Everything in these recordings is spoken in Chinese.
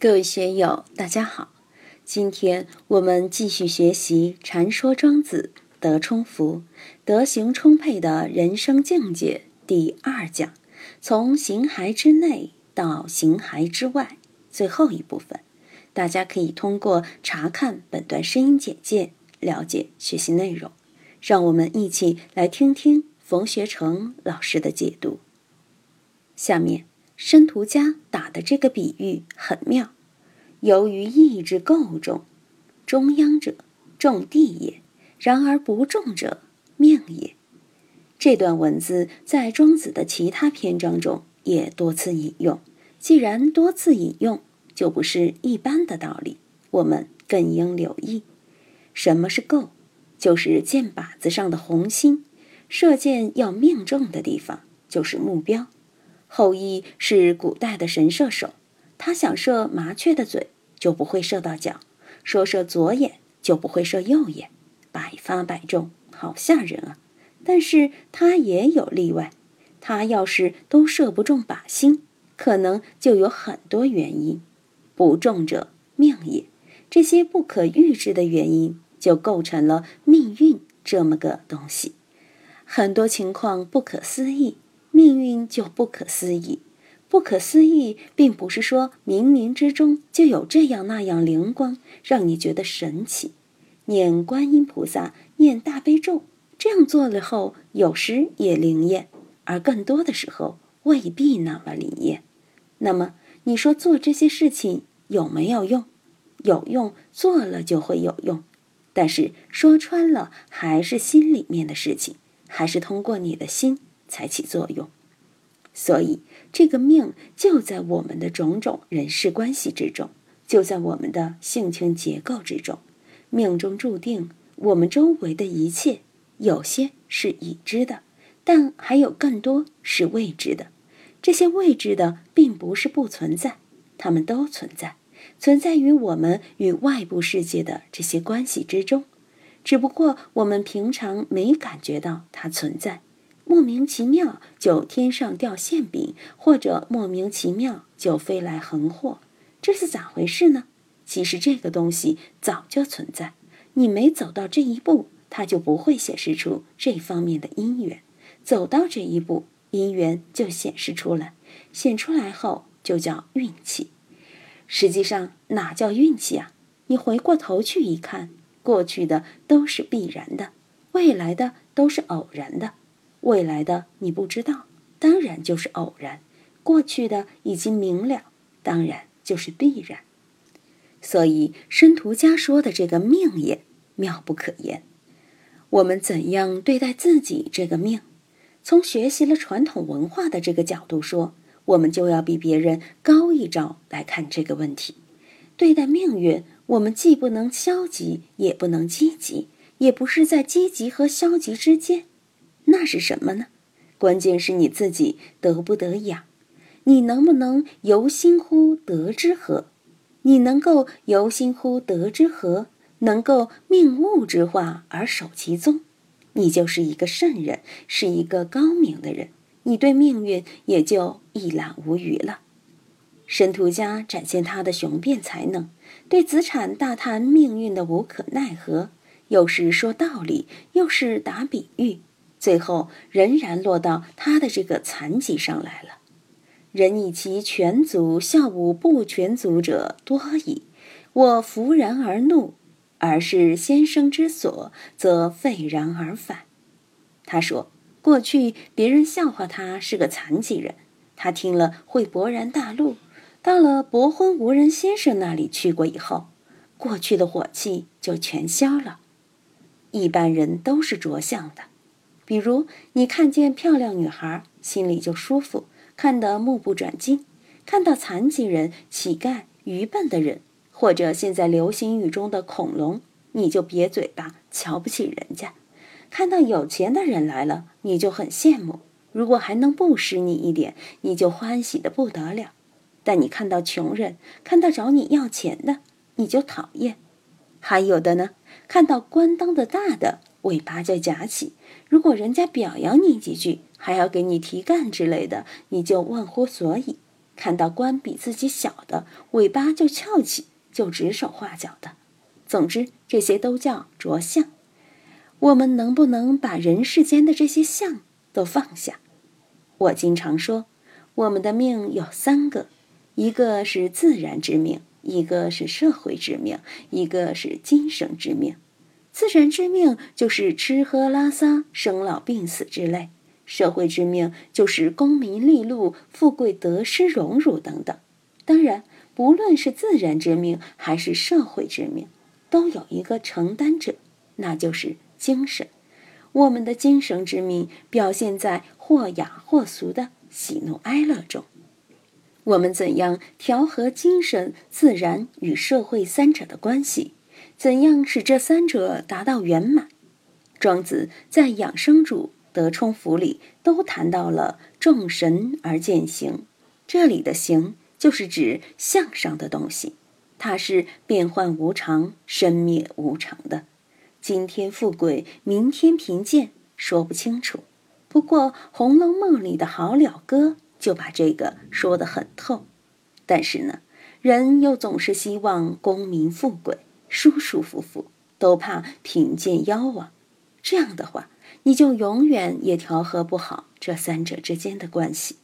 各位学友，大家好！今天我们继续学习《禅说庄子》德充福、德行充沛的人生境界第二讲，从形骸之内到形骸之外，最后一部分。大家可以通过查看本段声音简介了解学习内容。让我们一起来听听冯学成老师的解读。下面。申屠家打的这个比喻很妙，由于意志够重，中央者重地也；然而不重者命也。这段文字在庄子的其他篇章中也多次引用。既然多次引用，就不是一般的道理，我们更应留意。什么是够？就是箭靶子上的红心，射箭要命中的地方就是目标。后羿是古代的神射手，他想射麻雀的嘴，就不会射到脚；说射左眼，就不会射右眼，百发百中，好吓人啊！但是他也有例外，他要是都射不中靶心，可能就有很多原因。不中者命也，这些不可预知的原因，就构成了命运这么个东西。很多情况不可思议。命运就不可思议，不可思议，并不是说冥冥之中就有这样那样灵光，让你觉得神奇。念观音菩萨，念大悲咒，这样做了后，有时也灵验，而更多的时候未必那么灵验。那么你说做这些事情有没有用？有用，做了就会有用。但是说穿了，还是心里面的事情，还是通过你的心。才起作用，所以这个命就在我们的种种人事关系之中，就在我们的性情结构之中。命中注定，我们周围的一切，有些是已知的，但还有更多是未知的。这些未知的，并不是不存在，它们都存在，存在于我们与外部世界的这些关系之中，只不过我们平常没感觉到它存在。莫名其妙就天上掉馅饼，或者莫名其妙就飞来横祸，这是咋回事呢？其实这个东西早就存在，你没走到这一步，它就不会显示出这方面的因缘；走到这一步，因缘就显示出来，显出来后就叫运气。实际上哪叫运气啊？你回过头去一看，过去的都是必然的，未来的都是偶然的。未来的你不知道，当然就是偶然；过去的已经明了，当然就是必然。所以申屠家说的这个命也妙不可言。我们怎样对待自己这个命？从学习了传统文化的这个角度说，我们就要比别人高一招来看这个问题。对待命运，我们既不能消极，也不能积极，也不是在积极和消极之间。那是什么呢？关键是你自己得不得养，你能不能由心乎得之和？你能够由心乎得之和，能够命物之化而守其宗，你就是一个圣人，是一个高明的人，你对命运也就一览无余了。申屠家展现他的雄辩才能，对子产大谈命运的无可奈何，又是说道理，又是打比喻。最后仍然落到他的这个残疾上来了。人以其全足笑吾不全足者多矣。我弗然而怒，而是先生之所，则废然而返。他说，过去别人笑话他是个残疾人，他听了会勃然大怒。到了伯昏无人先生那里去过以后，过去的火气就全消了。一般人都是着相的。比如，你看见漂亮女孩，心里就舒服，看得目不转睛；看到残疾人、乞丐、愚笨的人，或者现在流行语中的恐龙，你就瘪嘴巴，瞧不起人家；看到有钱的人来了，你就很羡慕；如果还能布施你一点，你就欢喜的不得了。但你看到穷人，看到找你要钱的，你就讨厌；还有的呢，看到官当的大的，尾巴就夹起。如果人家表扬你几句，还要给你提干之类的，你就忘乎所以；看到官比自己小的，尾巴就翘起，就指手画脚的。总之，这些都叫着相。我们能不能把人世间的这些相都放下？我经常说，我们的命有三个，一个是自然之命，一个是社会之命，一个是今生之命。自然之命就是吃喝拉撒、生老病死之类；社会之命就是功名利禄、富贵得失、荣辱等等。当然，不论是自然之命还是社会之命。都有一个承担者，那就是精神。我们的精神之命表现在或雅或俗的喜怒哀乐中。我们怎样调和精神、自然与社会三者的关系？怎样使这三者达到圆满？庄子在《养生主·德充府》里都谈到了“众神而见形”，这里的“形”就是指相上的东西。它是变幻无常、生灭无常的，今天富贵，明天贫贱，说不清楚。不过《红楼梦》里的好了哥就把这个说得很透。但是呢，人又总是希望功名富贵、舒舒服服，都怕贫贱夭亡。这样的话，你就永远也调和不好这三者之间的关系。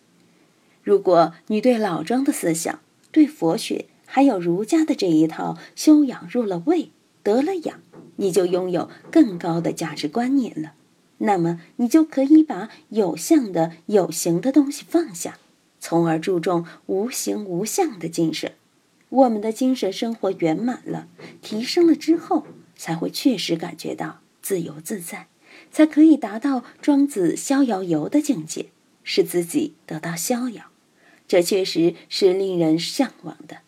如果你对老庄的思想，对佛学，还有儒家的这一套修养入了味，得了养，你就拥有更高的价值观念了。那么，你就可以把有相的、有形的东西放下，从而注重无形无相的精神。我们的精神生活圆满了，提升了之后，才会确实感觉到自由自在，才可以达到庄子《逍遥游》的境界，使自己得到逍遥。这确实是令人向往的。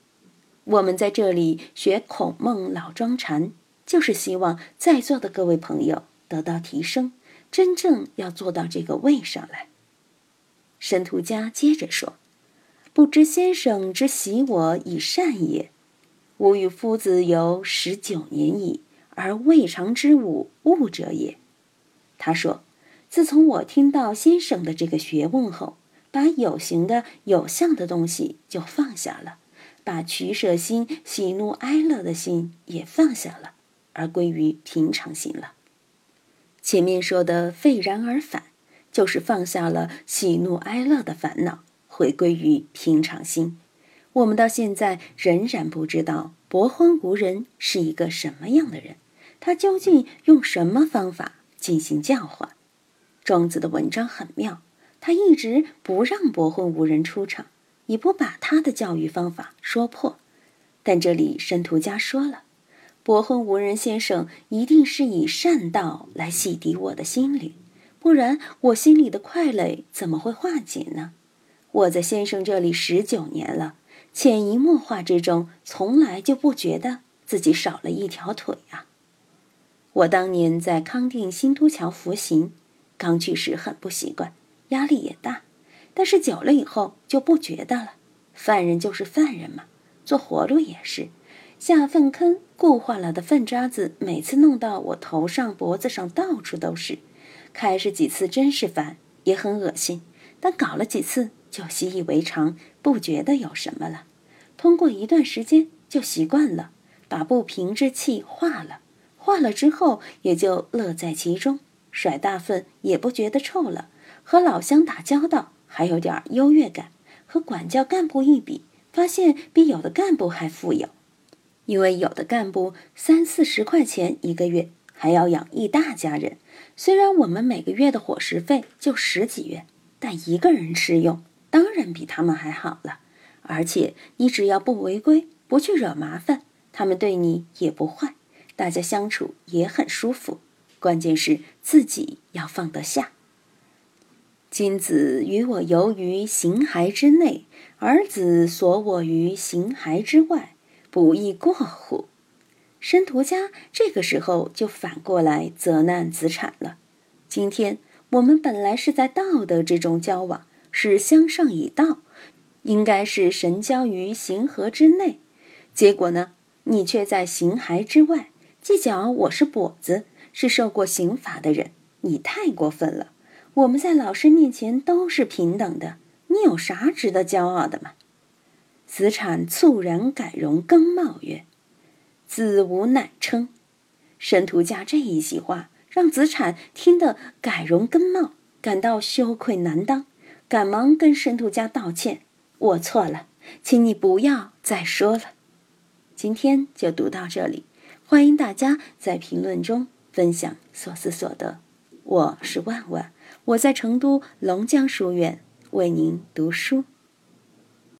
我们在这里学孔孟老庄禅，就是希望在座的各位朋友得到提升，真正要做到这个位上来。申屠家接着说：“不知先生之喜我以善也，吾与夫子游十九年矣，而未尝知吾物者也。”他说：“自从我听到先生的这个学问后，把有形的、有相的东西就放下了。”把取舍心、喜怒哀乐的心也放下了，而归于平常心了。前面说的废然而返，就是放下了喜怒哀乐的烦恼，回归于平常心。我们到现在仍然不知道伯昏无人是一个什么样的人，他究竟用什么方法进行教化？庄子的文章很妙，他一直不让伯昏无人出场。也不把他的教育方法说破，但这里申屠家说了，伯昏无人先生一定是以善道来洗涤我的心灵，不然我心里的快累怎么会化解呢？我在先生这里十九年了，潜移默化之中，从来就不觉得自己少了一条腿啊。我当年在康定新都桥服刑，刚去时很不习惯，压力也大。但是久了以后就不觉得了，犯人就是犯人嘛。做活路也是，下粪坑固化了的粪渣子，每次弄到我头上、脖子上，到处都是。开始几次真是烦，也很恶心，但搞了几次就习以为常，不觉得有什么了。通过一段时间就习惯了，把不平之气化了，化了之后也就乐在其中，甩大粪也不觉得臭了，和老乡打交道。还有点优越感，和管教干部一比，发现比有的干部还富有，因为有的干部三四十块钱一个月，还要养一大家人。虽然我们每个月的伙食费就十几元，但一个人吃用当然比他们还好了。而且你只要不违规，不去惹麻烦，他们对你也不坏，大家相处也很舒服。关键是自己要放得下。君子与我游于形骸之内，儿子锁我于形骸之外，不亦过乎？申屠家这个时候就反过来责难子产了。今天我们本来是在道德之中交往，是相上以道，应该是神交于形合之内，结果呢，你却在形骸之外，计较我是跛子，是受过刑罚的人，你太过分了。我们在老师面前都是平等的，你有啥值得骄傲的吗？子产猝然改容更貌曰：“子无乃称。”申屠家这一席话，让子产听得改容更貌，感到羞愧难当，赶忙跟申屠家道歉：“我错了，请你不要再说了。”今天就读到这里，欢迎大家在评论中分享所思所得。我是万万，我在成都龙江书院为您读书。